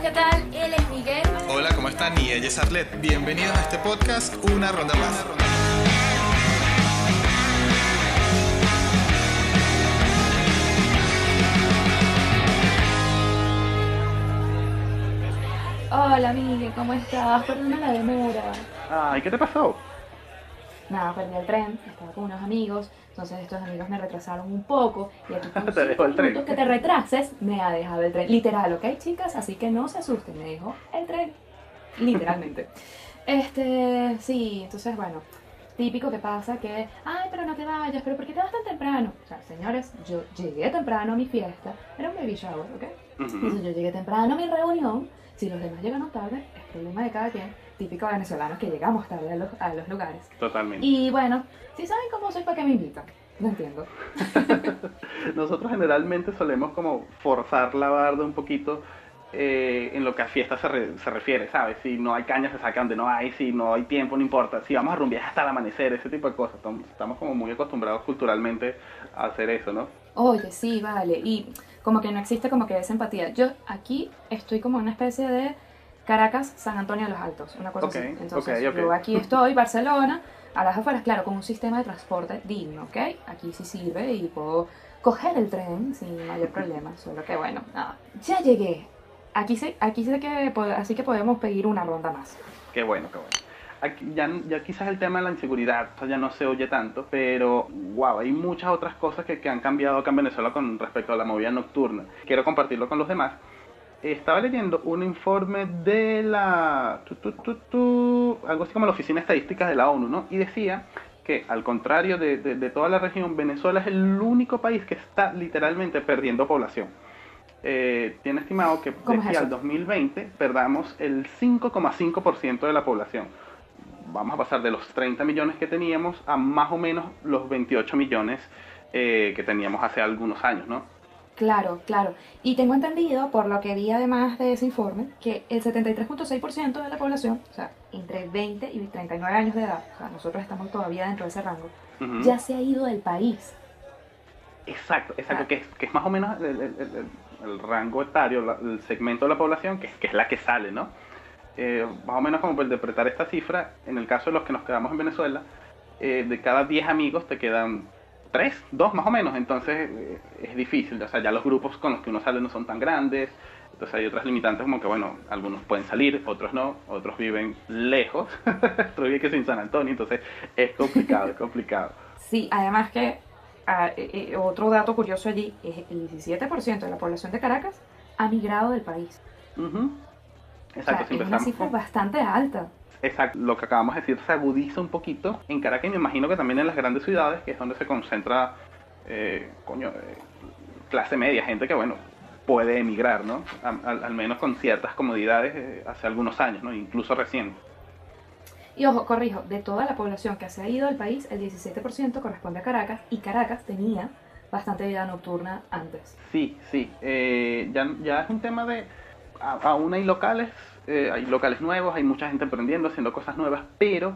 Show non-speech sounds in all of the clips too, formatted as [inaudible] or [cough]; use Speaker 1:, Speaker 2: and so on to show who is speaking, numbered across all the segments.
Speaker 1: amigos, ¿qué tal? Él es Miguel.
Speaker 2: Hola, ¿cómo están? Y ella es Arlet. Bienvenidos a este podcast, Una Ronda Más.
Speaker 3: Hola, Miguel, ¿cómo estás? Perdona la demora.
Speaker 4: Ay, ¿qué te pasó?
Speaker 3: Nada, perdí el tren, estaba con unos amigos, entonces estos amigos me retrasaron un poco y aquí [laughs] con
Speaker 4: Te dejó el tren.
Speaker 3: que te retrases me ha dejado el tren. Literal, ¿ok, chicas? Así que no se asusten, me dejó el tren. Literalmente. [laughs] este, sí, entonces bueno, típico que pasa que, ay, pero no te vayas, pero ¿por qué te vas tan temprano? O sea, señores, yo llegué temprano a mi fiesta, era un baby shower, ¿ok?
Speaker 4: Ujú.
Speaker 3: Entonces yo llegué temprano a mi reunión, si los demás llegan tarde, es problema de cada quien, típico venezolanos que llegamos tarde a los, a los lugares.
Speaker 4: Totalmente.
Speaker 3: Y bueno, si saben cómo soy, ¿para qué me invitan? No entiendo. [laughs]
Speaker 4: Nosotros generalmente solemos como forzar la barda un poquito eh, en lo que a fiestas se, re- se refiere, ¿sabes? Si no hay caña se saca donde no hay, si no hay tiempo no importa, si vamos a rumbear hasta el amanecer, ese tipo de cosas. Estamos, estamos como muy acostumbrados culturalmente a hacer eso, ¿no?
Speaker 3: Oye, sí, vale. Y como que no existe como que esa empatía. Yo aquí estoy como una especie de Caracas, San Antonio de los Altos, una cosa
Speaker 4: Ok,
Speaker 3: así. Entonces,
Speaker 4: ok, ok.
Speaker 3: yo aquí estoy, Barcelona, a las afueras, claro, con un sistema de transporte digno, ¿ok? Aquí sí sirve y puedo coger el tren sin mayor problema. Solo que bueno, nada. Ya llegué. Aquí sé, aquí sé que, así que podemos pedir una ronda más.
Speaker 4: Qué bueno, qué bueno. Aquí ya, ya quizás el tema de la inseguridad o sea, ya no se oye tanto, pero wow, hay muchas otras cosas que, que han cambiado acá en Venezuela con respecto a la movida nocturna. Quiero compartirlo con los demás. Estaba leyendo un informe de la... tu, tu, tu, tu, algo así como la Oficina Estadística de la ONU, ¿no? Y decía que al contrario de, de- de toda la región, Venezuela es el único país que está literalmente perdiendo población. Eh, tiene estimado que de
Speaker 3: ¿Cómo es
Speaker 4: aquí al 2020 perdamos el 5,5% de la población. Vamos a pasar de los 30 millones que teníamos a más o menos los 28 millones eh, que teníamos hace algunos años, ¿no?
Speaker 3: Claro, claro. Y tengo entendido, por lo que vi además de ese informe, que el 73.6% de la población, o sea, entre 20 y 39 años de edad, o sea, nosotros estamos todavía dentro de ese rango, ya se ha ido del país.
Speaker 4: Exacto, exacto,
Speaker 3: Ah.
Speaker 4: que es, que es más o menos el, el- el- el- el rango etario, la- el segmento de la población, que, es- que es la que sale, ¿no? Eh, más o menos como para interpretar esta cifra, en el caso de los que nos quedamos en Venezuela, eh, de cada 10 amigos te quedan 3, 2 más o menos, entonces eh, es difícil, o sea, ya los grupos con los que uno sale no son tan grandes, entonces hay otras limitantes como que, bueno, algunos pueden salir, otros no, otros viven lejos, [laughs] otros viven que sin San Antonio, entonces es complicado, es complicado.
Speaker 3: Sí, además que ah, eh, eh, otro dato curioso allí es el 17% de la población de Caracas ha migrado del país. O
Speaker 4: Exacto,
Speaker 3: sea,
Speaker 4: si
Speaker 3: es una
Speaker 4: empezamos
Speaker 3: cifra
Speaker 4: con-
Speaker 3: bastante alta.
Speaker 4: Exacto, lo que acabamos de decir se agudiza un poquito en Caracas y me imagino que también en las grandes ciudades, que es donde se concentra, eh, coño, eh, clase media, gente que, bueno, puede emigrar, ¿no? Al, menos con ciertas comodidades eh, hace algunos años, ¿no? Incluso recién.
Speaker 3: Y ojo, corrijo, de toda la población que se ha ido del país, el 17% corresponde a Caracas y Caracas tenía bastante vida nocturna antes.
Speaker 4: Sí, sí, eh, ya, ya es un tema de, aún hay locales, eh, hay locales nuevos, hay mucha gente emprendiendo, haciendo cosas nuevas, pero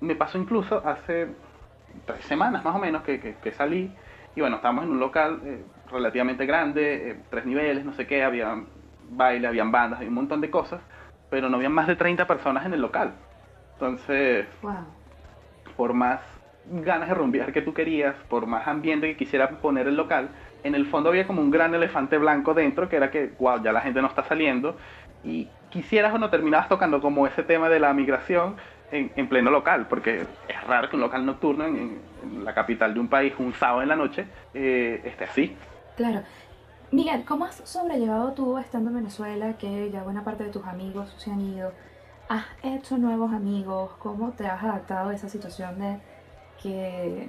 Speaker 4: me pasó incluso hace tres semanas más o menos que, que- que salí y bueno, estábamos en un local eh, relativamente grande, eh, tres niveles, no sé qué, había baile, habían bandas, había un montón de cosas, pero no había más de 30 personas en el local. Entonces,
Speaker 3: Wow.
Speaker 4: por más ganas de rumbear que tú querías, por más ambiente que quisiera poner el local, en el fondo había como un gran elefante blanco dentro que era que, wow, ya la gente no está saliendo y quisieras o no terminabas tocando como ese tema de la migración en, en pleno local, porque es raro que un local nocturno en, en- la capital de un país un sábado en la noche eh, esté así.
Speaker 3: Claro. Miguel, ¿cómo has sobrellevado tú estando en Venezuela, que ya buena parte de tus amigos se han ido? ¿Has hecho nuevos amigos? ¿Cómo te has adaptado a esa situación de que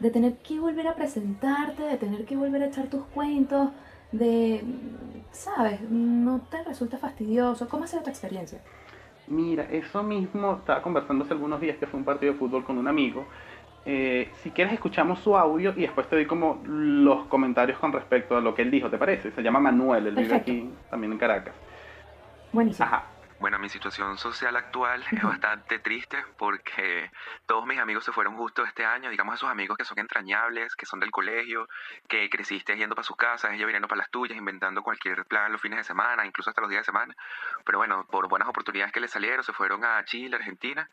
Speaker 3: de tener que volver a presentarte, de tener que volver a echar tus cuentos, de, sabes, no te resulta fastidioso? ¿Cómo ha sido tu experiencia?
Speaker 4: Mira, eso mismo estaba conversando hace algunos días que fue un partido de fútbol con un amigo. Eh, si quieres escuchamos su audio y después te doy como los comentarios con respecto a lo que él dijo, ¿te parece? Se llama Manuel, él vive aquí también en Caracas.
Speaker 3: Buenísimo.
Speaker 4: Ajá.
Speaker 1: Bueno, mi situación social actual es bastante triste porque todos mis amigos se fueron justo este año, digamos esos amigos que son entrañables, que son del colegio, que creciste yendo para sus casas, ellos viniendo para las tuyas, inventando cualquier plan los fines de semana, incluso hasta los días de semana. Pero bueno, por buenas oportunidades que les salieron, se fueron a Chile, Argentina,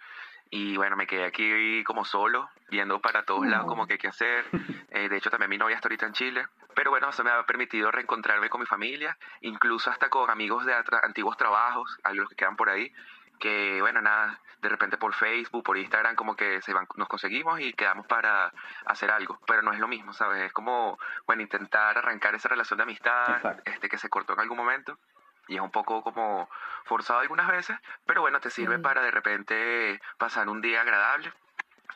Speaker 1: y bueno, me quedé aquí como solo, viendo para todos lados como que qué hacer. [laughs] Eh, de hecho, también mi novia está ahorita en Chile. Pero bueno, eso me ha permitido reencontrarme con mi familia, incluso hasta con amigos de antiguos trabajos, algunos que quedan por ahí, que bueno, nada, de repente por Facebook, por Instagram, como que se van, nos conseguimos y quedamos para hacer algo, pero no es lo mismo, ¿sabes? Es como, bueno, intentar arrancar esa relación de amistad, este que se cortó en algún momento y es un poco como forzado algunas veces, pero bueno, te sirve para de repente pasar un día agradable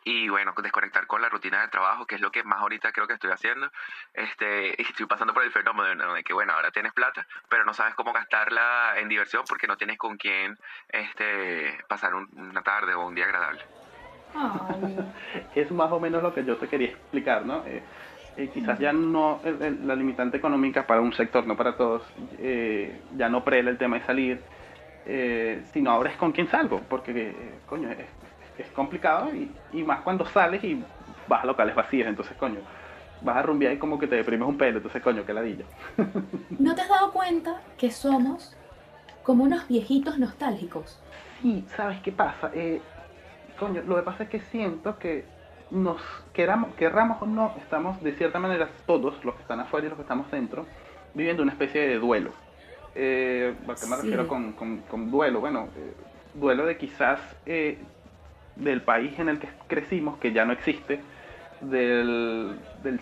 Speaker 1: y bueno, desconectar con la rutina del trabajo, que es lo que más ahorita creo que estoy haciendo. Este, estoy pasando por el fenómeno de que, bueno, ahora tienes plata, pero no sabes cómo gastarla en diversión porque no tienes con quién este, pasar una tarde o un día agradable. [laughs]
Speaker 4: es más o menos lo que yo te quería explicar, ¿no? Eh, eh, quizás ya no, la limitante económica para un sector, no para todos, eh, ya no prela el tema de salir, sino ahora es con quién salgo, porque, coño, es es complicado y, más cuando sales y vas a locales vacíos, entonces coño, vas a rumbear y como que te deprimes un pelo, entonces coño, qué ladilla. [laughs]
Speaker 3: ¿No te has dado cuenta que somos como unos viejitos nostálgicos?
Speaker 4: Sí, ¿sabes qué pasa? Eh, coño, lo que pasa es que siento que nos queramos, querramos o no, estamos de cierta manera todos, los que están afuera y los que estamos dentro, viviendo una especie de duelo. Eh, ¿A qué me refiero con, con, duelo? Bueno, eh, duelo de quizás eh, del país en el que crecimos, que ya no existe, del,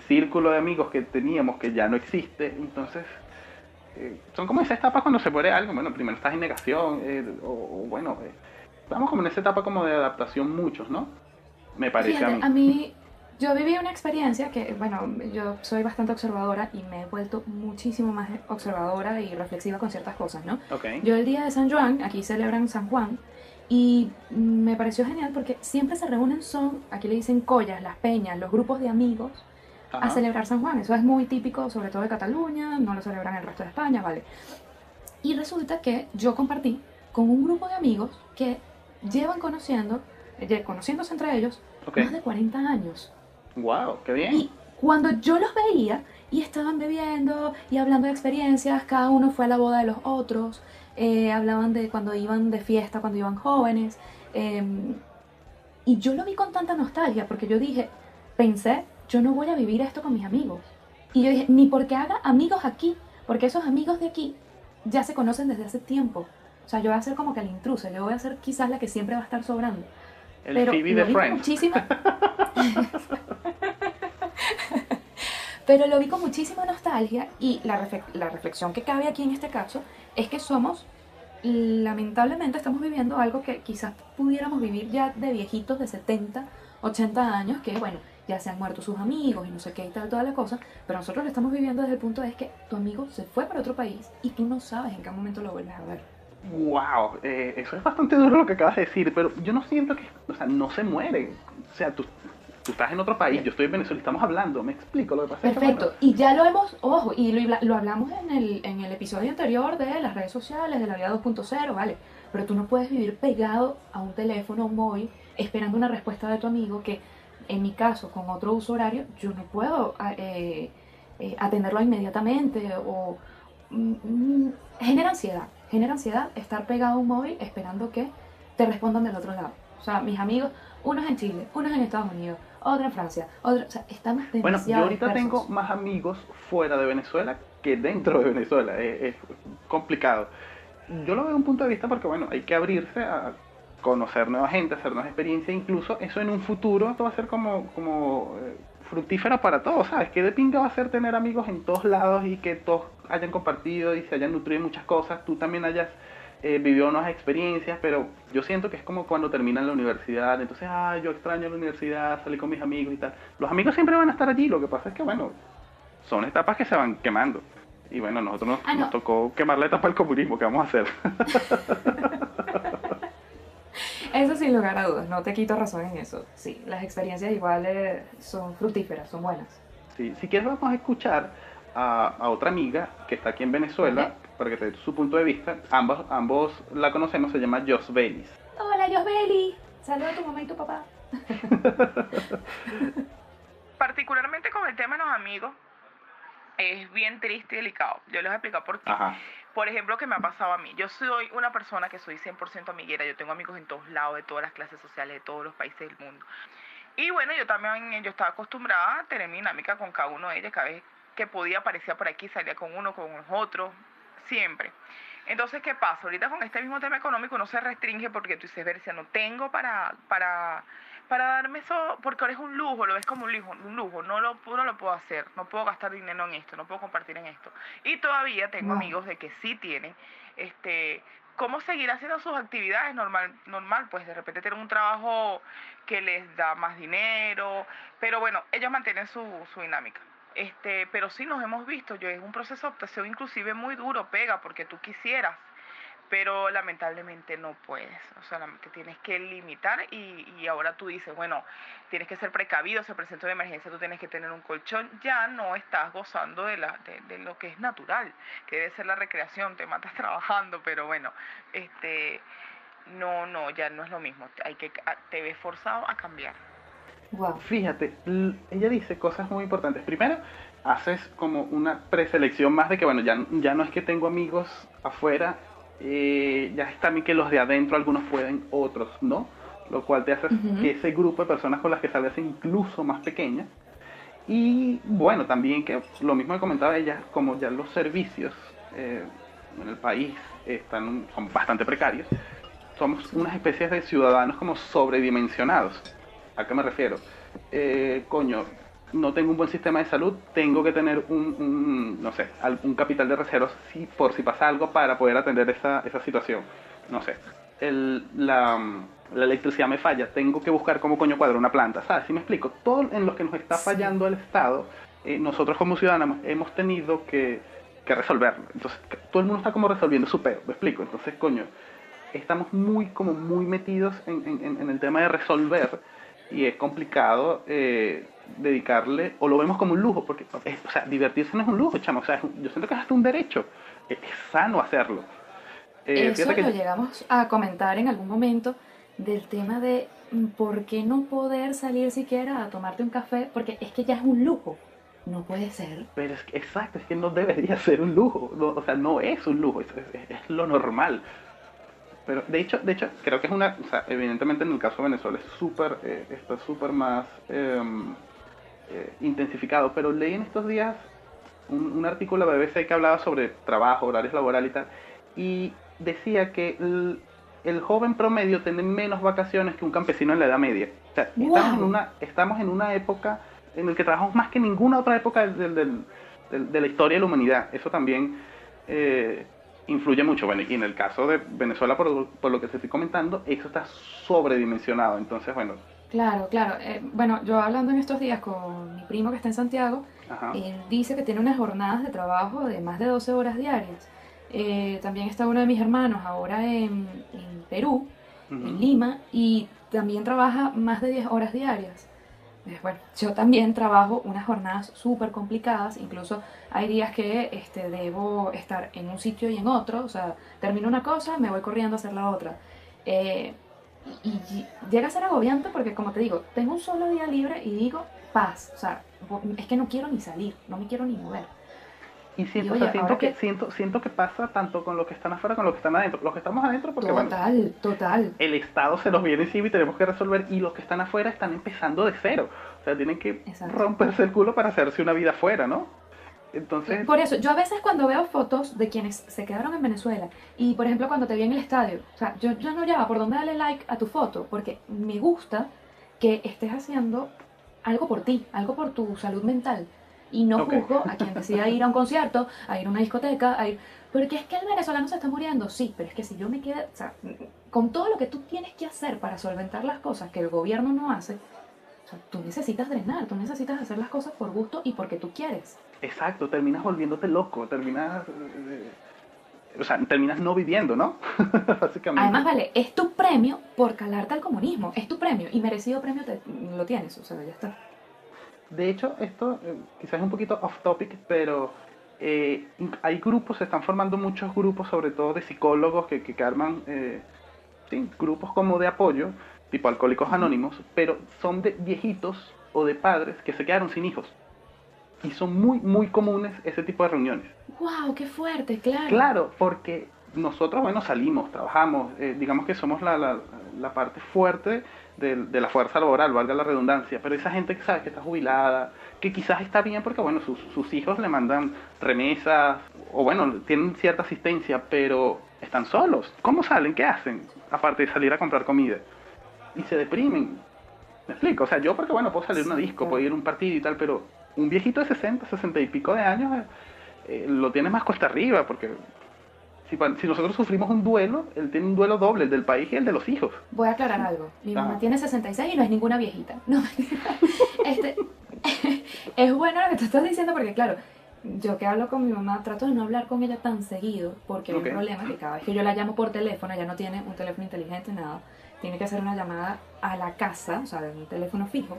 Speaker 4: círculo de amigos que teníamos, que ya no existe. Entonces, eh, son como esa etapa cuando se muere algo. Bueno, primero estás en negación, eh, o, bueno, eh, estamos como en esa etapa como de adaptación muchos, ¿no? Me parece a mí.
Speaker 3: A mí, yo viví una experiencia que, bueno, yo soy bastante observadora y me he vuelto muchísimo más observadora y reflexiva con ciertas cosas, ¿no? Yo el día de San Juan, aquí celebran San Juan, y me pareció genial porque siempre se reúnen, son, aquí le dicen collas, las peñas, los grupos de amigos a celebrar San Juan. Eso es muy típico, sobre todo de Cataluña, no lo celebran en el resto de España, ¿vale? Y resulta que yo compartí con un grupo de amigos que llevan conociendo, conociéndose entre ellos, más de 40 años.
Speaker 4: ¡Wow! ¡Qué bien!
Speaker 3: Y cuando yo los veía y estaban bebiendo y hablando de experiencias, cada uno fue a la boda de los otros, eh, hablaban de cuando iban de fiesta, cuando iban jóvenes. Em, y yo lo vi con tanta nostalgia porque yo dije, pensé, yo no voy a vivir esto con mis amigos. Y yo dije, ni porque haga amigos aquí, porque esos amigos de aquí ya se conocen desde hace tiempo. O sea, yo voy a ser como que la intrusa, yo voy a ser quizás la que siempre va a estar sobrando.
Speaker 4: El Pero Phoebe de Friends. [laughs] [laughs]
Speaker 3: Pero lo vi con muchísima nostalgia y la, la reflexión que cabe aquí en este caso es que somos, lamentablemente estamos viviendo algo que quizás pudiéramos vivir ya de viejitos de 70, 80 años, que bueno, ya se han muerto sus amigos y no sé qué y tal, toda la cosa, pero nosotros lo estamos viviendo desde el punto de que tu amigo se fue para otro país y tú no sabes en qué momento lo vuelves a ver.
Speaker 4: Wow, eh, eso es bastante duro lo que acabas de decir, pero yo no siento que, o sea, no se muere. O sea, tú, tú estás en otro país, yo estoy en Venezuela, estamos hablando, me explico lo que pasa.
Speaker 3: Perfecto, y ya lo hemos, ojo, y lo, hablamos en el, en el episodio anterior de las redes sociales, de la vida 2.0, ¿vale? Pero tú no puedes vivir pegado a un teléfono móvil esperando una respuesta de tu amigo que, en mi caso, con otro uso horario, yo no puedo eh, eh, atenderlo inmediatamente o... Mm, mm, genera ansiedad, genera ansiedad estar pegado a un móvil esperando que te respondan del otro lado. O sea, mis amigos, unos en Chile, unos en Estados Unidos, otra en Francia, otra, o sea, estamos
Speaker 4: Bueno, yo ahorita tengo más amigos fuera de Venezuela que dentro de Venezuela, es, complicado. Yo lo veo de un punto de vista porque, bueno, hay que abrirse a conocer nueva gente, hacer nuevas experiencias, incluso eso en un futuro esto va a ser como, como eh, fructífero para todos, ¿sabes? Que de pinga va a ser tener amigos en todos lados y que todos hayan compartido y se hayan nutrido muchas cosas, tú también hayas eh, vivió unas experiencias, pero yo siento que es como cuando terminan la universidad, entonces, ah, yo extraño la universidad, salí con mis amigos y tal. Los amigos siempre van a estar allí, lo que pasa es que, bueno, son etapas que se van quemando. Y bueno, nosotros nos, ah, tocó quemar la etapa del comunismo, ¿qué vamos a hacer? [laughs]
Speaker 3: eso sin lugar a dudas, no te quito razón en eso. Sí, las experiencias iguales son fructíferas, son buenas.
Speaker 4: Sí, si quieres vamos a escuchar a, otra amiga que está aquí en Venezuela, para que te dé su punto de vista, ambos, ambos la conocemos, se llama Jos Belis.
Speaker 3: Hola, Josbeli. Saluda a tu mamá y tu papá. [laughs]
Speaker 5: Particularmente con el tema de los amigos, es bien triste y delicado. Yo les voy a explicar por qué.
Speaker 4: Ajá.
Speaker 5: Por ejemplo, que me ha pasado a mí. Yo soy una persona que soy 100% amiguera. Yo tengo amigos en todos lados, de todas las clases sociales, de todos los países del mundo. Y bueno, yo también yo estaba acostumbrada a tener mi dinámica con cada uno de ellos. Cada vez que podía aparecía por aquí, salía con uno, con los otros, siempre. Entonces, ¿qué pasa? Ahorita con este mismo tema económico no se restringe porque tú dices, Bercia, no tengo para, para, para darme eso, porque ahora es un lujo, lo ves como un lujo, un lujo. No, lo, no lo puedo hacer, no puedo gastar dinero en esto, no puedo compartir en esto. Y todavía tengo
Speaker 3: No.
Speaker 5: amigos de que sí tienen, este, cómo seguir haciendo sus actividades normal, normal, pues de repente tienen un trabajo que les da más dinero, pero bueno, ellos mantienen su, su dinámica. Este, pero sí nos hemos visto, yo es un proceso de adaptación inclusive muy duro, pega, porque tú quisieras, pero lamentablemente no puedes, o sea, te tienes que limitar y, y ahora tú dices, bueno, tienes que ser precavido, se presenta una emergencia, tú tienes que tener un colchón, ya no estás gozando de, la, de, de lo que es natural, que debe ser la recreación, te matas [laughs] trabajando, pero bueno, este, no, no, ya no es lo mismo, hay que, te ves forzado a cambiar.
Speaker 3: Wow.
Speaker 4: Fíjate, ella dice cosas muy importantes. Primero, haces como una preselección más de que, bueno, ya, ya no es que tengo amigos afuera, eh, ya es también que los de adentro, algunos pueden, otros no. Lo cual te hace que ese grupo de personas con las que sales incluso más pequeña. Y bueno, también que lo mismo que comentaba ella, como ya los servicios eh, en el país están, son bastante precarios, somos unas especies de ciudadanos como sobredimensionados. ¿A qué me refiero? Eh, coño, no tengo un buen sistema de salud, tengo que tener un, un, no sé, un capital de reservas si, por si pasa algo para poder atender esa, esa situación. No sé, el, la, la electricidad me falla, tengo que buscar cómo coño cuadrar una planta, ¿sabes? Si me explico, todo en lo que nos está fallando el Estado, eh, nosotros como ciudadanos hemos tenido que, que resolverlo. Entonces, todo el mundo está como resolviendo su peo, ¿me explico? Entonces, coño, estamos muy, como muy metidos en, en- en el tema de resolver y es complicado eh, dedicarle, o lo vemos como un lujo, porque, o sea, divertirse no es un lujo, chamo, o sea, un- yo siento que es hasta un derecho, es, es sano hacerlo. Eh,
Speaker 3: Eso
Speaker 4: fíjate
Speaker 3: lo
Speaker 4: que-
Speaker 3: llegamos a comentar en algún momento del tema de mm, por qué no poder salir siquiera a tomarte un café, porque es que ya es un lujo. No puede ser.
Speaker 4: Pero es que, exacto, es que no debería [laughs] ser un lujo, no, o sea, no es un lujo, es, es- es lo normal. Pero de hecho, de hecho, creo que es una, o sea, evidentemente en el caso de Venezuela es súper, eh, está súper más em, eh, intensificado, pero leí en estos días un, un artículo de la BBC que hablaba sobre trabajo, horarios laborales y tal, y decía que el, el joven promedio tiene menos vacaciones que un campesino en la Edad Media. O sea, estamos, en una, estamos en una época en la que trabajamos más que ninguna otra época del- del- del- del- de la historia de la humanidad. Eso también eh, influye mucho. Bueno, y en el caso de Venezuela, por, por lo que te estoy comentando, eso está sobredimensionado. Entonces, bueno,
Speaker 3: Claro, claro. Eh, bueno, yo hablando en estos días con mi primo que está en Santiago,
Speaker 4: ajá.
Speaker 3: él dice que tiene unas jornadas de trabajo de más de 12 horas diarias. Eh, también está uno de mis hermanos ahora en, en Perú, en
Speaker 4: Ujú.
Speaker 3: Lima, y también trabaja más de 10 horas diarias. Bueno, yo también trabajo unas jornadas súper complicadas, incluso hay días que este, debo estar en un sitio y en otro, o sea, termino una cosa, me voy corriendo a hacer la otra. Eh, y, y llega a ser agobiante porque, como te digo, tengo un solo día libre y digo, paz, o sea, es que no quiero ni salir, no me quiero ni mover.
Speaker 4: Y siento,
Speaker 3: Y
Speaker 4: o sea,
Speaker 3: oye,
Speaker 4: siento, que,
Speaker 3: que-
Speaker 4: siento, siento que pasa tanto con los que están afuera como con los que están adentro. Los que estamos adentro, porque bueno,
Speaker 3: Total, total.
Speaker 4: el Estado se nos viene encima y tenemos que resolver. Y los que están afuera están empezando de cero. O sea, tienen que
Speaker 3: Exacto.
Speaker 4: romperse el culo para hacerse una vida afuera, ¿no? Entonces,
Speaker 3: Por eso, yo a veces cuando veo fotos de quienes se quedaron en Venezuela y por ejemplo cuando te vi en el estadio, o sea, yo, yo no llevo por dónde darle like a tu foto porque me gusta que estés haciendo algo por ti, algo por tu salud mental y no
Speaker 4: Ok.
Speaker 3: juzgo a quien decida ir a un concierto, a ir a una discoteca, a ir... Porque es que el venezolano se está muriendo, sí, pero es que si yo me quedo, o sea, con todo lo que tú tienes que hacer para solventar las cosas que el gobierno no hace, o sea, tú necesitas drenar, tú necesitas hacer las cosas por gusto y porque tú quieres.
Speaker 4: exacto, terminas volviéndote loco, terminas. eh, o sea, terminas no viviendo, ¿no? [laughs] Básicamente.
Speaker 3: Además, vale, es tu premio por calarte al comunismo, es tu premio y merecido premio te, lo tienes, o sea, ya está.
Speaker 4: De hecho, esto eh, quizás es un poquito off topic, pero eh, hay grupos, se están formando muchos grupos, sobre todo de psicólogos que, que, arman eh, sí, grupos como de apoyo, tipo alcohólicos anónimos, pero son de viejitos o de padres que se quedaron sin hijos. Y son muy, muy comunes ese tipo de reuniones.
Speaker 3: ¡Wow! ¡Qué fuerte! Claro.
Speaker 4: Claro, porque nosotros, bueno, salimos, trabajamos, eh, digamos que somos la, la, la parte fuerte de, de, la fuerza laboral, valga la redundancia, pero esa gente que sabe que está jubilada, que quizás está bien porque, bueno, sus, sus hijos le mandan remesas, o bueno, tienen cierta asistencia, pero están solos. ¿Cómo salen? ¿Qué hacen? Aparte de salir a comprar comida. Y se deprimen. ¿Me explico? O sea, yo porque, bueno, puedo salir a una disco, puedo ir a un partido y tal, pero un viejito de 60, 60 y pico de años eh, lo tiene más cuesta arriba, porque si, si, nosotros sufrimos un duelo, él tiene un duelo doble, el del país y el de los hijos.
Speaker 3: Voy a aclarar algo. Mi mamá ah. tiene 66 y no es ninguna viejita. [laughs] No, este, [laughs] es bueno lo que tú estás diciendo porque, claro, yo que hablo con mi mamá, trato de no hablar con ella tan seguido porque okay. hay un problema que cada vez que yo la llamo por teléfono, ella no tiene un teléfono inteligente, nada, tiene que hacer una llamada a la casa, o sea, de un teléfono fijo.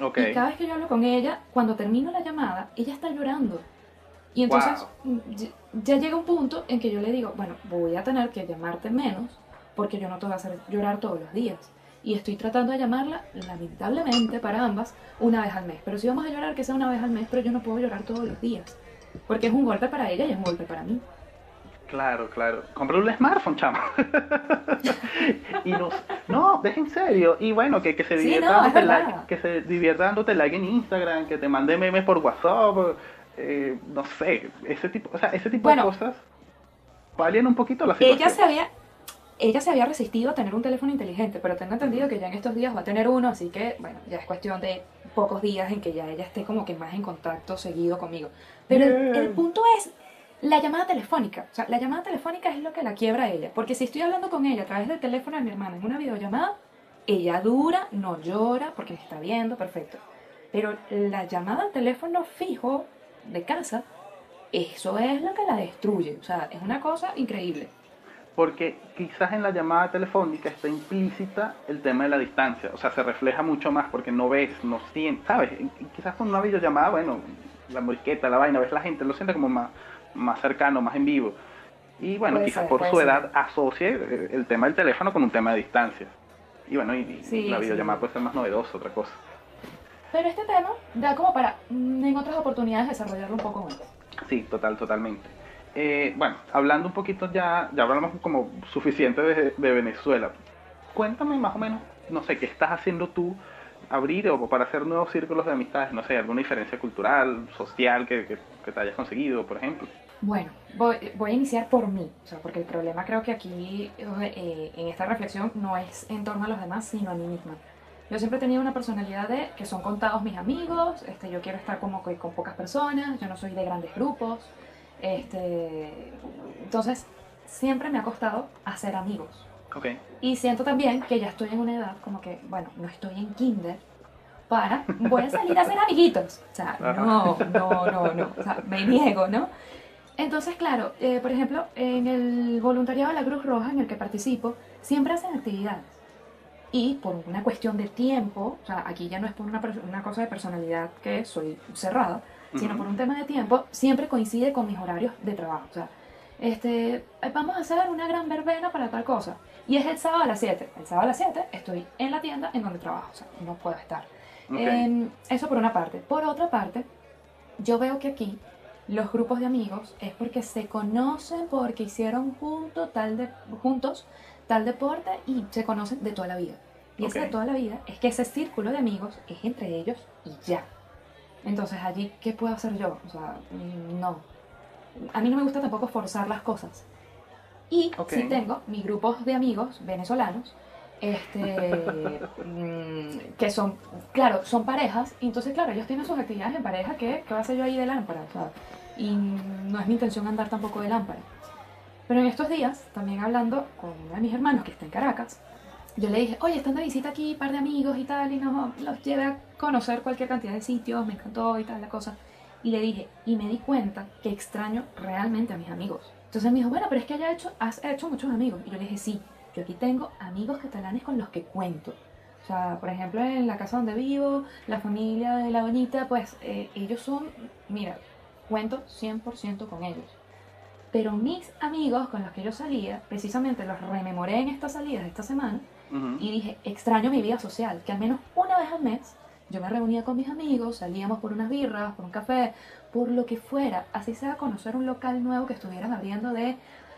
Speaker 4: Okay.
Speaker 3: Y cada vez que yo hablo con ella, cuando termino la llamada, ella está llorando. Y entonces
Speaker 4: wow.
Speaker 3: ya llega un punto en que yo le digo, bueno, voy a tener que llamarte menos porque yo no te voy a hacer llorar todos los días. Y estoy tratando de llamarla, lamentablemente, para ambas, una vez al mes. Pero si vamos a llorar, que sea una vez al mes, pero yo no puedo llorar todos los días. Porque es un golpe para ella y es un golpe para mí.
Speaker 4: Claro, claro. Compré un smartphone, chamo. [laughs] y nos, no, deja en serio. Y bueno, que, que se divierta
Speaker 3: sí, no,
Speaker 4: dándote like, que se divierta dándote like en Instagram, que te mande memes por WhatsApp, eh, no sé, ese tipo, o sea, ese tipo
Speaker 3: bueno,
Speaker 4: de cosas valían un poquito la situación.
Speaker 3: Ella se había ella se había resistido a tener un teléfono inteligente, pero tengo entendido que ya en estos días va a tener uno, así que, bueno, ya es cuestión de pocos días en que ya ella esté como que más en contacto seguido conmigo. Pero el, el, punto es la llamada telefónica. O sea, la llamada telefónica es lo que la quiebra a ella. Porque si estoy hablando con ella a través del teléfono de mi hermana en una videollamada, ella dura, no llora, porque me está viendo, perfecto. Pero la llamada al teléfono fijo de casa, eso es lo que la destruye. O sea, es una cosa increíble
Speaker 4: porque quizás en la llamada telefónica está implícita el tema de la distancia, o sea, se refleja mucho más porque no ves, no sientes, ¿sabes? Quizás con una videollamada, bueno, la morisqueta, la vaina, ves la gente, lo siente como más, más cercano, más en vivo. Y bueno,
Speaker 3: puede
Speaker 4: quizás
Speaker 3: ser,
Speaker 4: por su
Speaker 3: ser.
Speaker 4: edad asocie el tema del teléfono con un tema de distancia. Y bueno, y,
Speaker 3: sí,
Speaker 4: la videollamada
Speaker 3: sí.
Speaker 4: puede ser más novedosa, otra cosa.
Speaker 3: Pero este tema da como para mm, en otras oportunidades desarrollarlo un poco más.
Speaker 4: Sí, total, totalmente. Eh, bueno, hablando un poquito ya, ya hablamos como suficiente de, de, Venezuela. Cuéntame más o menos, no sé, qué estás haciendo tú abrir o para hacer nuevos círculos de amistades, no sé, alguna diferencia cultural, social que, que, que te hayas conseguido, por ejemplo.
Speaker 3: Bueno, voy, voy, a iniciar por mí, o sea, porque el problema creo que aquí eh, en esta reflexión no es en torno a los demás, sino a mí misma. Yo siempre he tenido una personalidad de que son contados mis amigos, este, yo quiero estar como que con pocas personas, yo no soy de grandes grupos, este, entonces, siempre me ha costado hacer amigos.
Speaker 4: Okay.
Speaker 3: Y siento también que ya estoy en una edad como que, bueno, no estoy en kinder para, voy a salir a hacer amiguitos. O sea, no, no, no, no. O sea, me niego, ¿no? Entonces, claro, eh, por ejemplo, en el voluntariado de la Cruz Roja en el que participo, siempre hacen actividades. Y por una cuestión de tiempo, o sea, aquí ya no es por una, una cosa de personalidad que soy cerrada, sino uh -huh. por un tema de tiempo, siempre coincide con mis horarios de trabajo. O sea, este, vamos a hacer una gran verbena para tal cosa. Y es el sábado a las 7. El sábado a las 7 estoy en la tienda en donde trabajo. O sea, no puedo estar.
Speaker 4: Okay.
Speaker 3: Eh, eso por una parte. Por otra parte, yo veo que aquí los grupos de amigos es porque se conocen, porque hicieron junto, tal de, juntos tal deporte y se conocen de toda la vida. Y okay. ese de toda la vida es que ese círculo de amigos es entre ellos y ya. Entonces allí, ¿qué puedo hacer yo? O sea, no. A mí no me gusta tampoco forzar las cosas. Y
Speaker 4: okay.
Speaker 3: sí tengo mis grupos de amigos venezolanos, este, [laughs] que son, claro, son parejas, y entonces, claro, ellos tienen sus actividades en pareja, que ¿qué voy a hacer yo ahí de lámpara? O sea, y no es mi intención andar tampoco de lámpara. Pero en estos días, también hablando con uno de mis hermanos que está en Caracas, yo le dije, oye, están de visita aquí, un par de amigos y tal, y nos los llevé a conocer cualquier cantidad de sitios, me encantó y tal, la cosa. Y le dije, y me di cuenta que extraño realmente a mis amigos. Entonces me dijo, bueno, pero es que haya hecho, has hecho muchos amigos. Y yo le dije, sí, yo aquí tengo amigos catalanes con los que cuento. O sea, por ejemplo, en la casa donde vivo, la familia de la doñita, pues eh, ellos son, mira, cuento 100% con ellos. Pero mis amigos con los que yo salía, precisamente los rememoré en estas salidas de esta semana Y dije, extraño mi vida social, que al menos una vez al mes yo me reunía con mis amigos, salíamos por unas birras, por un café, por lo que fuera, así sea conocer un local nuevo que estuvieran abriendo de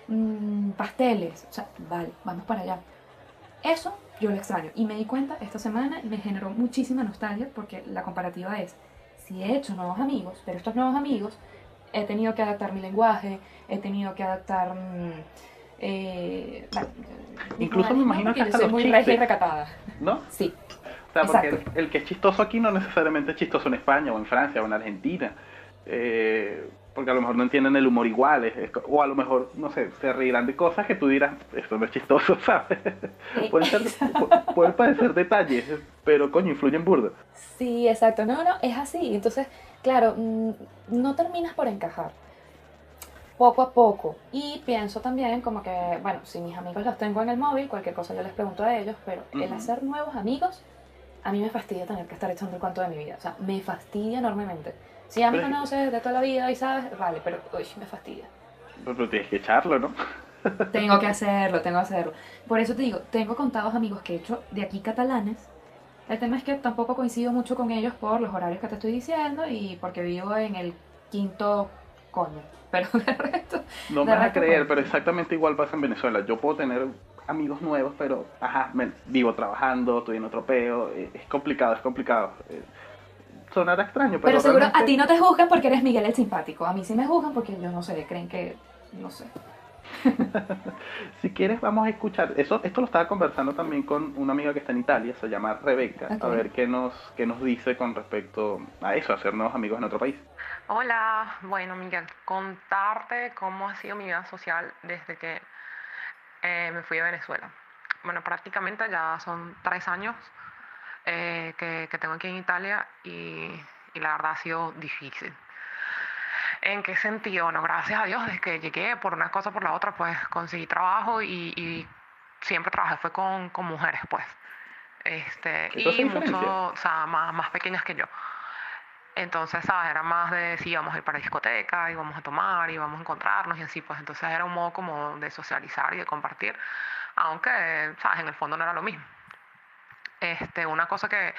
Speaker 3: mm, pasteles, o sea, vale, vamos para allá. Eso yo lo extraño. Y me di cuenta esta semana y me generó muchísima nostalgia porque la comparativa es, si he hecho nuevos amigos, pero estos nuevos amigos he tenido que adaptar mi lenguaje, he tenido que adaptar... mm, eh, mi
Speaker 4: Incluso me imagino que
Speaker 3: porque yo
Speaker 4: hasta
Speaker 3: soy
Speaker 4: los
Speaker 3: muy regia y
Speaker 4: chistes.
Speaker 3: recatada.
Speaker 4: ¿No?
Speaker 3: Sí,
Speaker 4: O sea, porque el, que es chistoso aquí no necesariamente es chistoso en España o en Francia o en Argentina. Eh, porque a lo mejor no entienden el humor igual. es- es o a lo mejor, no sé, se reirán de cosas que tú dirás, esto no es chistoso, [laughs] ¿sabes? pueden, ser, pu- pueden parecer detalles, pero coño, influyen burda.
Speaker 3: Sí, exacto. No, no, es así. Entonces, claro, mm, no terminas por encajar. Poco a poco. Y pienso también como que, bueno, si mis amigos los tengo en el móvil, cualquier cosa yo les pregunto a ellos, pero el
Speaker 4: Ujú.
Speaker 3: hacer nuevos amigos, a mí me fastidia tener que estar echando el cuento de mi vida. O sea, me fastidia enormemente. Si ya me
Speaker 4: Pero es-
Speaker 3: conoces de toda la vida y sabes, vale, pero uy, me fastidia.
Speaker 4: Pero tienes que echarlo, ¿no? [laughs]
Speaker 3: Tengo que hacerlo, tengo que hacerlo. Por eso te digo, tengo contados amigos que he hecho de aquí catalanes. El tema es que tampoco coincido mucho con ellos por los horarios que te estoy diciendo y porque vivo en el quinto coño. [laughs] Pero de resto,
Speaker 4: No
Speaker 3: De
Speaker 4: me vas a creer,
Speaker 3: bueno.
Speaker 4: pero exactamente igual pasa en Venezuela. Yo puedo tener amigos nuevos, pero, ajá, me- vivo trabajando, estoy en otro peo. eh, Es complicado, es complicado. Eh, Sonará extraño, pero,
Speaker 3: pero seguro a ti no te juzgan porque eres Miguel el simpático. A mí sí me juzgan porque yo no sé, creen que, no sé. [laughs]
Speaker 4: Si quieres, vamos a escuchar. Eso, esto lo estaba conversando también con una amiga que está en Italia, se llama Rebeca, a ver qué nos, qué nos dice con respecto a eso, hacer nuevos amigos en otro país.
Speaker 6: Hola, bueno Miguel, contarte cómo ha sido mi vida social desde que eh, me fui a Venezuela. Bueno, prácticamente ya son tres años eh, que, que tengo aquí en Italia y, y la verdad ha sido difícil. ¿En qué sentido? Bueno, gracias a Dios, desde que llegué por una cosa o por la otra, pues conseguí trabajo y, y siempre trabajé fue con, con mujeres, pues. Este, y mucho, o sea, más, más pequeñas que yo. Entonces, ¿sabes? Era más de si íbamos a ir para discoteca, íbamos a tomar, íbamos a encontrarnos y así, pues entonces era un modo como de socializar y de compartir, aunque, ¿sabes? En el fondo no era lo mismo. Este, una cosa que,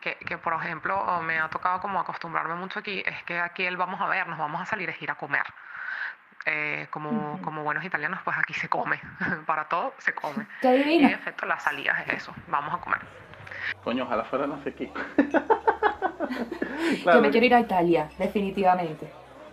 Speaker 6: que, que, por ejemplo, me ha tocado como acostumbrarme mucho aquí es que aquí el vamos a ver, nos vamos a salir, es ir a comer. Eh, como,
Speaker 3: Ujú.
Speaker 6: como buenos italianos, pues aquí se come. [laughs] Para todo se come.
Speaker 3: Qué
Speaker 6: Y en efecto, las salidas es eso, vamos a comer.
Speaker 4: Coño, ojalá fuera no sé [laughs] [laughs] qué.
Speaker 3: Yo me quiero ir a Italia, definitivamente.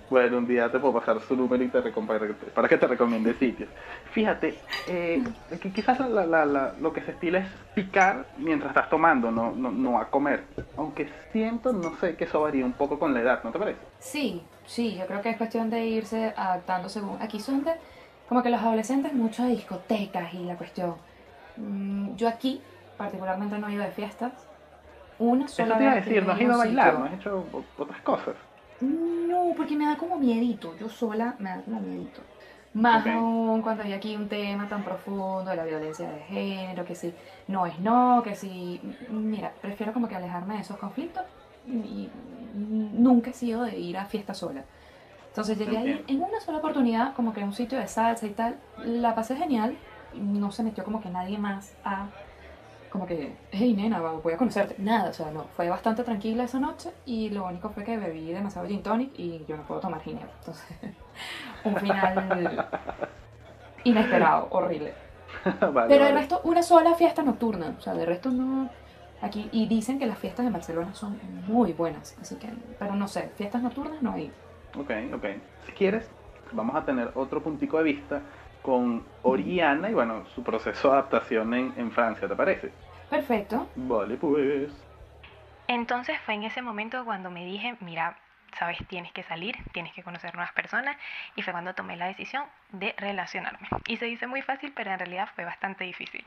Speaker 4: Bueno, un día te puedo pasar su número y te para que te recomiende sitios. Fíjate, eh, que quizás la- la- la- lo que se estila es picar mientras estás tomando, no, no, no a comer. Aunque siento, no sé, que eso varía un poco con la edad, ¿no te parece?
Speaker 3: Sí, sí, yo creo que es cuestión de irse adaptando según. Aquí son de, como que los adolescentes, mucho de discotecas y la cuestión. Mm, Yo aquí, particularmente, no he ido de fiestas. Una sola
Speaker 4: Eso te iba a decir, no has ido a bailar, no has hecho otras cosas.
Speaker 3: No, porque me da como miedito. Yo sola me da como miedito. Más
Speaker 4: Ok.
Speaker 3: aún cuando hay aquí un tema tan profundo de la violencia de género, que si no es no, que si... Mira, prefiero como que alejarme de esos conflictos y nunca he sido de ir a fiesta sola. Entonces llegué ahí en una sola oportunidad, como que a un sitio de salsa y tal. La pasé genial. No se metió como que nadie más a... Como que, hey nena, voy a conocerte. Nada, o sea, no. Fue bastante tranquila esa noche y lo único fue que bebí demasiado gin tonic y yo no puedo tomar ginebra. Entonces, [laughs] un final inesperado, horrible. [laughs]
Speaker 4: Vale,
Speaker 3: Pero
Speaker 4: vale.
Speaker 3: el resto, una sola fiesta nocturna. O sea, de resto no. Aquí, y dicen que las fiestas en Barcelona son muy buenas. Así que, pero no sé, fiestas nocturnas no hay.
Speaker 4: Ok, ok. Si quieres, vamos a tener otro puntico de vista con Oriana y bueno, su proceso de adaptación en, en Francia, ¿te parece?
Speaker 3: Perfecto.
Speaker 4: Vale, pues.
Speaker 7: Entonces fue en ese momento cuando me dije, mira, sabes, tienes que salir, tienes que conocer nuevas personas y fue cuando tomé la decisión de relacionarme. Y se dice muy fácil, pero en realidad fue bastante difícil.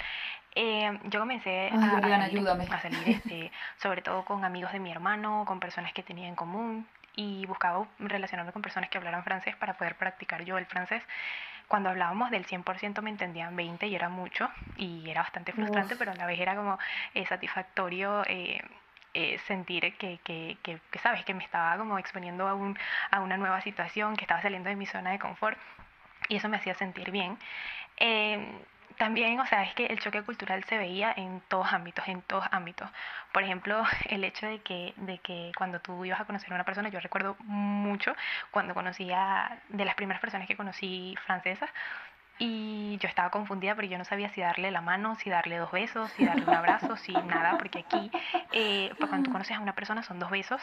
Speaker 7: Eh, yo comencé
Speaker 3: Ay,
Speaker 7: a, a
Speaker 3: Oriana,
Speaker 7: salir,
Speaker 3: ayúdame.
Speaker 7: a salir, este, [laughs] sobre todo con amigos de mi hermano, con personas que tenía en común y buscaba relacionarme con personas que hablaran francés para poder practicar yo el francés. Cuando hablábamos del 100% me entendían 20 y era mucho y era bastante frustrante,
Speaker 3: Uf.
Speaker 7: pero a la vez era como eh, satisfactorio eh, eh, sentir que, que, que, que, sabes, que me estaba como exponiendo a, un, a una nueva situación, que estaba saliendo de mi zona de confort y eso me hacía sentir bien. Eh, también, o sea, es que el choque cultural se veía en todos ámbitos, en todos ámbitos. Por ejemplo, [laughs] el hecho de que, de que cuando tú ibas a conocer a una persona, yo recuerdo mucho cuando conocí a, de las primeras personas que conocí francesas, y yo estaba confundida porque yo no sabía si darle la mano, si darle dos besos, si darle un abrazo, si nada, porque aquí, eh, pues cuando tú [laughs] conoces a una persona son dos besos,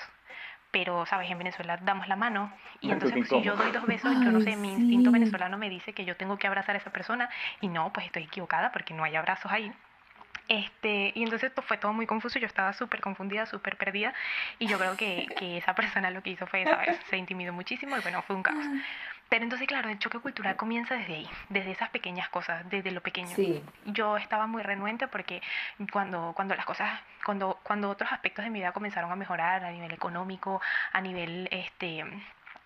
Speaker 7: pero, ¿sabes? En Venezuela damos la mano y entonces si yo doy dos besos, yo no sé, mi instinto venezolano me dice que yo tengo que abrazar a esa persona y no, pues estoy equivocada porque no hay abrazos ahí. Este, y entonces esto fue todo muy confuso, yo estaba súper confundida, súper perdida y yo creo que, que esa persona lo que hizo fue, ¿sabes? Se intimidó muchísimo y bueno, fue un caos. Pero entonces, claro, el choque cultural comienza desde ahí, desde esas pequeñas cosas, desde lo pequeño.
Speaker 3: Sí.
Speaker 7: Yo estaba muy renuente porque cuando, cuando las cosas, cuando, cuando otros aspectos de mi vida comenzaron a mejorar a nivel económico, a nivel este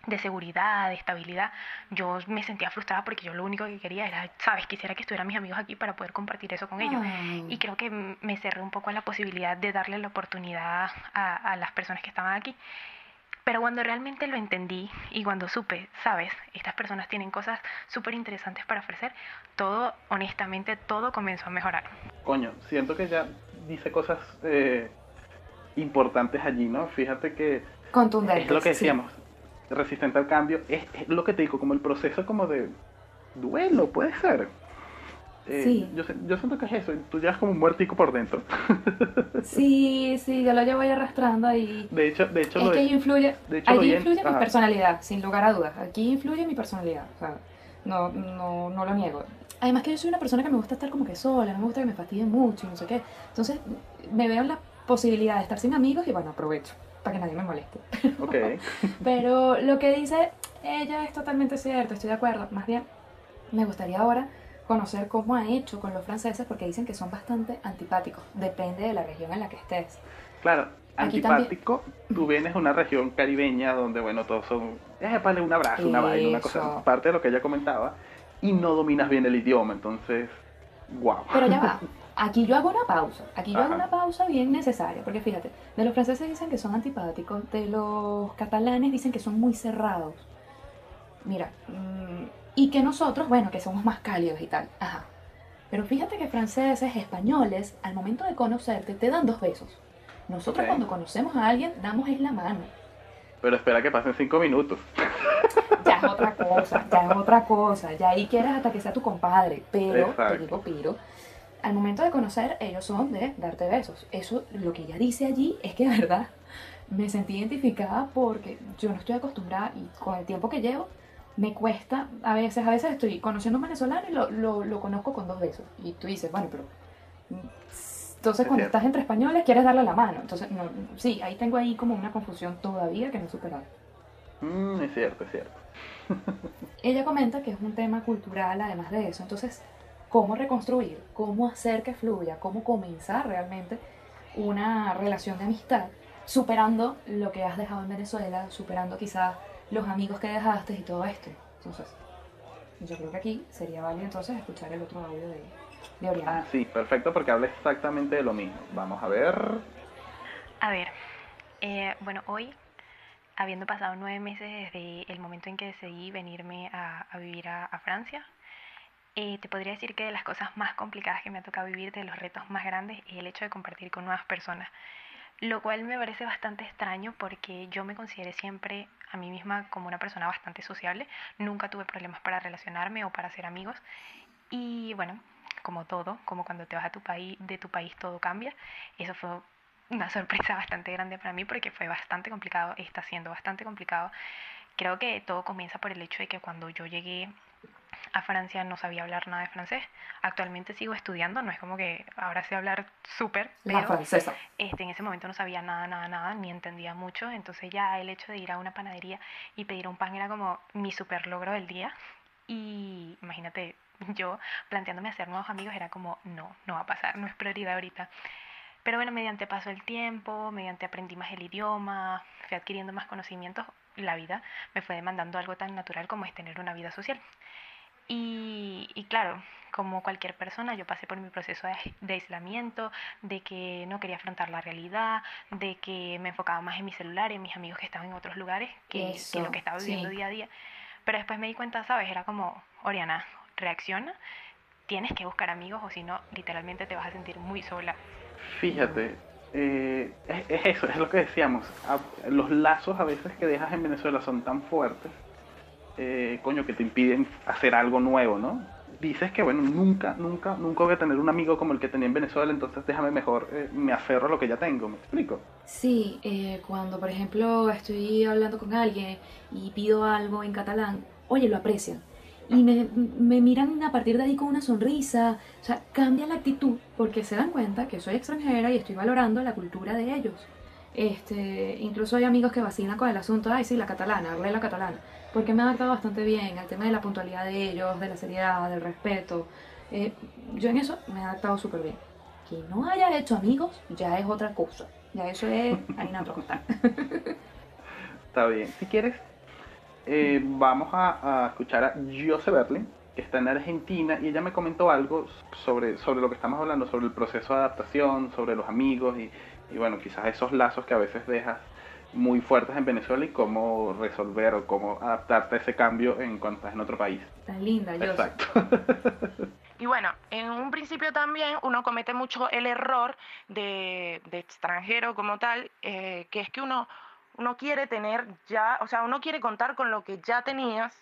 Speaker 7: de seguridad, de estabilidad, yo me sentía frustrada porque yo lo único que quería era, sabes, quisiera que estuvieran mis amigos aquí para poder compartir eso con ellos.
Speaker 3: Ay.
Speaker 7: Y creo que me cerré un poco a la posibilidad de darle la oportunidad a, a las personas que estaban aquí. Pero cuando realmente lo entendí y cuando supe, sabes, estas personas tienen cosas súper interesantes para ofrecer, todo, honestamente, todo comenzó a mejorar.
Speaker 4: Coño, siento que ya dice cosas eh, importantes allí, ¿no? Fíjate que
Speaker 3: Contundente.
Speaker 4: es lo que
Speaker 3: sí.
Speaker 4: decíamos, resistente al cambio, es, es lo que te digo, como el proceso como de duelo, puede ser. Eh,
Speaker 3: Sí.
Speaker 4: yo, yo siento que es eso, tú llevas como un muertico por dentro. [laughs]
Speaker 3: Sí, sí, yo lo llevo ahí arrastrando ahí.
Speaker 4: De hecho, de hecho
Speaker 3: Es
Speaker 4: lo
Speaker 3: que ahí influye,
Speaker 4: de hecho,
Speaker 3: allí
Speaker 4: en-
Speaker 3: influye mi personalidad, sin lugar a dudas. Aquí influye mi personalidad, o sea, no, no, no lo niego. Además que yo soy una persona que me gusta estar como que sola, no me gusta que me fastidien mucho y no sé qué. Entonces me veo en la posibilidad de estar sin amigos y bueno, aprovecho para que nadie me moleste. [laughs]
Speaker 4: Ok,
Speaker 3: Pero lo que dice ella es totalmente cierto, estoy de acuerdo. Más bien, me gustaría ahora conocer cómo ha hecho con los franceses porque dicen que son bastante antipáticos. Depende de la región en la que estés.
Speaker 4: claro,
Speaker 3: Aquí también-
Speaker 4: antipático, tú vienes de una región caribeña donde, bueno, todos son, eh, vale, un abrazo, una vaina, una cosa, parte de lo que ella comentaba, y no dominas bien el idioma, entonces, wow.
Speaker 3: Pero ya va. Aquí yo hago una pausa. Aquí yo hago una pausa bien necesaria. Porque fíjate, de los franceses dicen que son antipáticos, de los catalanes dicen que son muy cerrados. Mira, mm, y que nosotros, bueno, que somos más cálidos y tal. Ajá. Pero fíjate que franceses, españoles, al momento de conocerte, te dan dos besos. Nosotros
Speaker 4: Ok.
Speaker 3: cuando conocemos a alguien, damos es la mano.
Speaker 4: Pero espera que pasen cinco minutos. [laughs]
Speaker 3: Ya es otra cosa, ya es otra cosa. Ya ahí quieres hasta que sea tu compadre. Pero,
Speaker 4: Exacto.
Speaker 3: te digo, pero, al momento de conocer, ellos son de darte besos. Eso, lo que ella dice allí es que [laughs] de verdad me sentí identificada porque yo no estoy acostumbrada y con el tiempo que llevo me cuesta, a veces, a veces estoy conociendo a un venezolano y lo, lo, lo conozco con dos besos. Y tú dices, bueno, pero... mm, Entonces
Speaker 4: Es
Speaker 3: cuando estás entre españoles quieres darle la mano. Entonces, no, sí, ahí tengo ahí como una confusión todavía que no he superado.
Speaker 4: Mm, es cierto, es cierto. [laughs]
Speaker 3: Ella comenta que es un tema cultural además de eso. Entonces, ¿cómo reconstruir? ¿Cómo hacer que fluya? ¿Cómo comenzar realmente una relación de amistad? Superando lo que has dejado en Venezuela, superando quizás los amigos que dejaste y todo esto. Entonces, yo creo que aquí sería válido entonces escuchar el otro audio de, de Oriana.
Speaker 4: Ah, sí, perfecto, porque habla exactamente de lo mismo. Vamos a ver.
Speaker 7: A ver, eh, bueno, hoy, habiendo pasado nueve meses desde el momento en que decidí venirme a, a vivir a, a Francia, eh, te podría decir que de las cosas más complicadas que me ha tocado vivir, de los retos más grandes, es el hecho de compartir con nuevas personas. Lo cual me parece bastante extraño porque yo me consideré siempre a mí misma como una persona bastante sociable. Nunca tuve problemas para relacionarme o para hacer amigos. Y bueno, como todo, como cuando te vas a tu país, de tu país todo cambia. Eso fue una [laughs] sorpresa bastante grande para mí porque fue bastante complicado, está siendo bastante complicado. Creo que todo comienza por el hecho de que cuando yo llegué a Francia no sabía hablar nada de francés. Actualmente sigo estudiando, no es como que ahora sé hablar súper, pero
Speaker 3: francesa.
Speaker 7: este, en ese momento no sabía nada, nada, nada, ni entendía mucho. Entonces ya el hecho de ir a una panadería y pedir un pan era como mi super logro del día. Y imagínate, yo planteándome hacer nuevos amigos era como, no, no va a pasar, no es prioridad ahorita. Pero bueno, mediante pasó el tiempo, mediante aprendí más el idioma, fui adquiriendo más conocimientos, la vida me fue demandando algo tan natural como es tener una vida social. Y, y claro, como cualquier persona, yo pasé por mi proceso de, de aislamiento, de que no quería afrontar la realidad, de que me enfocaba más en mi celular, en mis amigos que estaban en otros lugares, que, que
Speaker 3: Eso,
Speaker 7: lo que estaba viviendo
Speaker 3: sí.
Speaker 7: día a día. Pero después me di cuenta, ¿sabes? Era como, Oriana, reacciona, tienes que buscar amigos o si no, literalmente te vas a sentir muy sola.
Speaker 4: Fíjate, eh, es, es eso, es lo que decíamos. Los lazos a veces que dejas en Venezuela son tan fuertes, eh, coño, que te impiden hacer algo nuevo, ¿no? Dices que, bueno, nunca, nunca, nunca voy a tener un amigo como el que tenía en Venezuela, entonces déjame mejor, eh, me aferro a lo que ya tengo, ¿me explico?
Speaker 3: Sí, eh, cuando por ejemplo estoy hablando con alguien y pido algo en catalán, oye, lo aprecian. Y me, me miran a partir de ahí con una sonrisa. O sea, cambia la actitud porque se dan cuenta que soy extranjera y estoy valorando la cultura de ellos. Este, incluso hay amigos que vacilan con el asunto, ay, sí, la catalana, hablé la catalana. Porque me ha adaptado bastante bien al tema de la puntualidad de ellos, de la seriedad, del respeto. Eh, yo en eso me he adaptado súper bien. Que no haya hecho amigos ya es otra cosa. Ya eso es harina costal. [laughs]
Speaker 4: Está bien. Si quieres, eh, vamos a, a escuchar a Jose Berlin, que está en Argentina, y ella me comentó algo sobre, sobre lo que estamos hablando, sobre el proceso de adaptación, sobre los amigos y, y bueno, quizás esos lazos que a veces dejas muy fuertes en Venezuela y cómo resolver o cómo adaptarte a ese cambio en cuanto estás en otro país.
Speaker 3: Tan linda, yo.
Speaker 4: Exacto.
Speaker 5: Y bueno, en un principio también uno comete mucho el error de, de extranjero como tal, eh, que es que uno, uno quiere tener ya, o sea, uno quiere contar con lo que ya tenías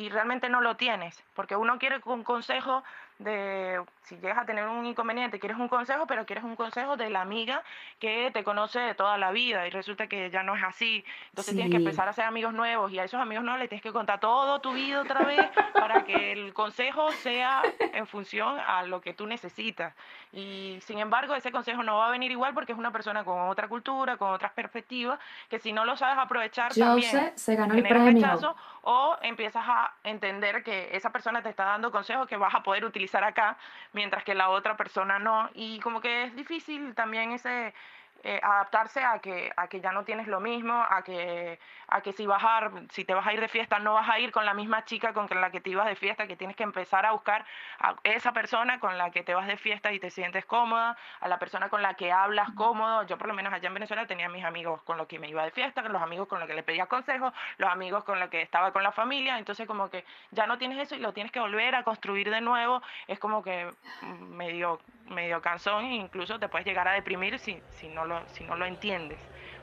Speaker 5: y realmente no lo tienes, porque uno quiere un consejo de, si llegas a tener un inconveniente, quieres un consejo, pero quieres un consejo de la amiga que te conoce de toda la vida y resulta que ya no es así. Entonces tienes que empezar a hacer amigos nuevos y a esos amigos nuevos les tienes que contar todo tu vida otra vez para que el consejo sea en función a lo que tú necesitas. Y sin embargo, ese consejo no va a venir igual porque es una persona con otra cultura, con otras perspectivas, que si no lo sabes aprovechar también
Speaker 3: Jose se ganó el premio.
Speaker 5: rechazo o empiezas a entender que esa persona te está dando consejos que vas a poder utilizar acá, mientras que la otra persona no. Y como que es difícil también ese eh, adaptarse a que, a que ya no tienes lo mismo, a que, a que si, vas a, si te vas a ir de fiesta no vas a ir con la misma chica con la que te ibas de fiesta, que tienes que empezar a buscar a esa persona con la que te vas de fiesta y te sientes cómoda, a la persona con la que hablas cómodo. Yo por lo menos allá en Venezuela tenía mis amigos con los que me iba de fiesta, los amigos con los que le pedía consejos, los amigos con los que estaba con la familia, entonces como que ya no tienes eso y lo tienes que volver a construir de nuevo, es como que mm, medio, medio cansón e incluso te puedes llegar a deprimir si, si, no, lo, si no lo entiendes.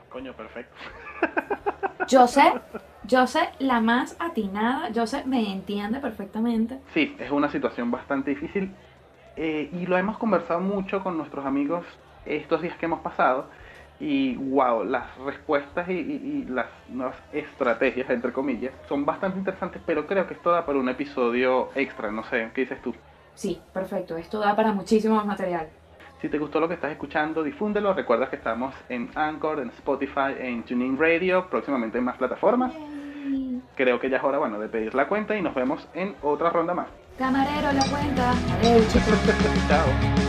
Speaker 4: Coño, perfecto. [laughs]
Speaker 3: Jose, Jose, la más atinada, Jose me entiende perfectamente.
Speaker 4: Sí, es una situación bastante difícil eh, y lo hemos conversado mucho con nuestros amigos estos días que hemos pasado y wow, las respuestas y, y- y las nuevas estrategias, entre comillas, son bastante interesantes, pero creo que esto da para un episodio extra, no sé, ¿qué dices tú?
Speaker 3: Sí, perfecto, esto da para muchísimo más material.
Speaker 4: Si te gustó lo que estás escuchando, difúndelo. Recuerda que estamos en Anchor, en Spotify, en TuneIn Radio, próximamente en más plataformas.
Speaker 3: Yay.
Speaker 4: Creo que ya es hora, bueno, de pedir la cuenta y nos vemos en otra ronda más.
Speaker 3: Camarero, la cuenta. Adiós, [laughs] chicos.
Speaker 4: Chao.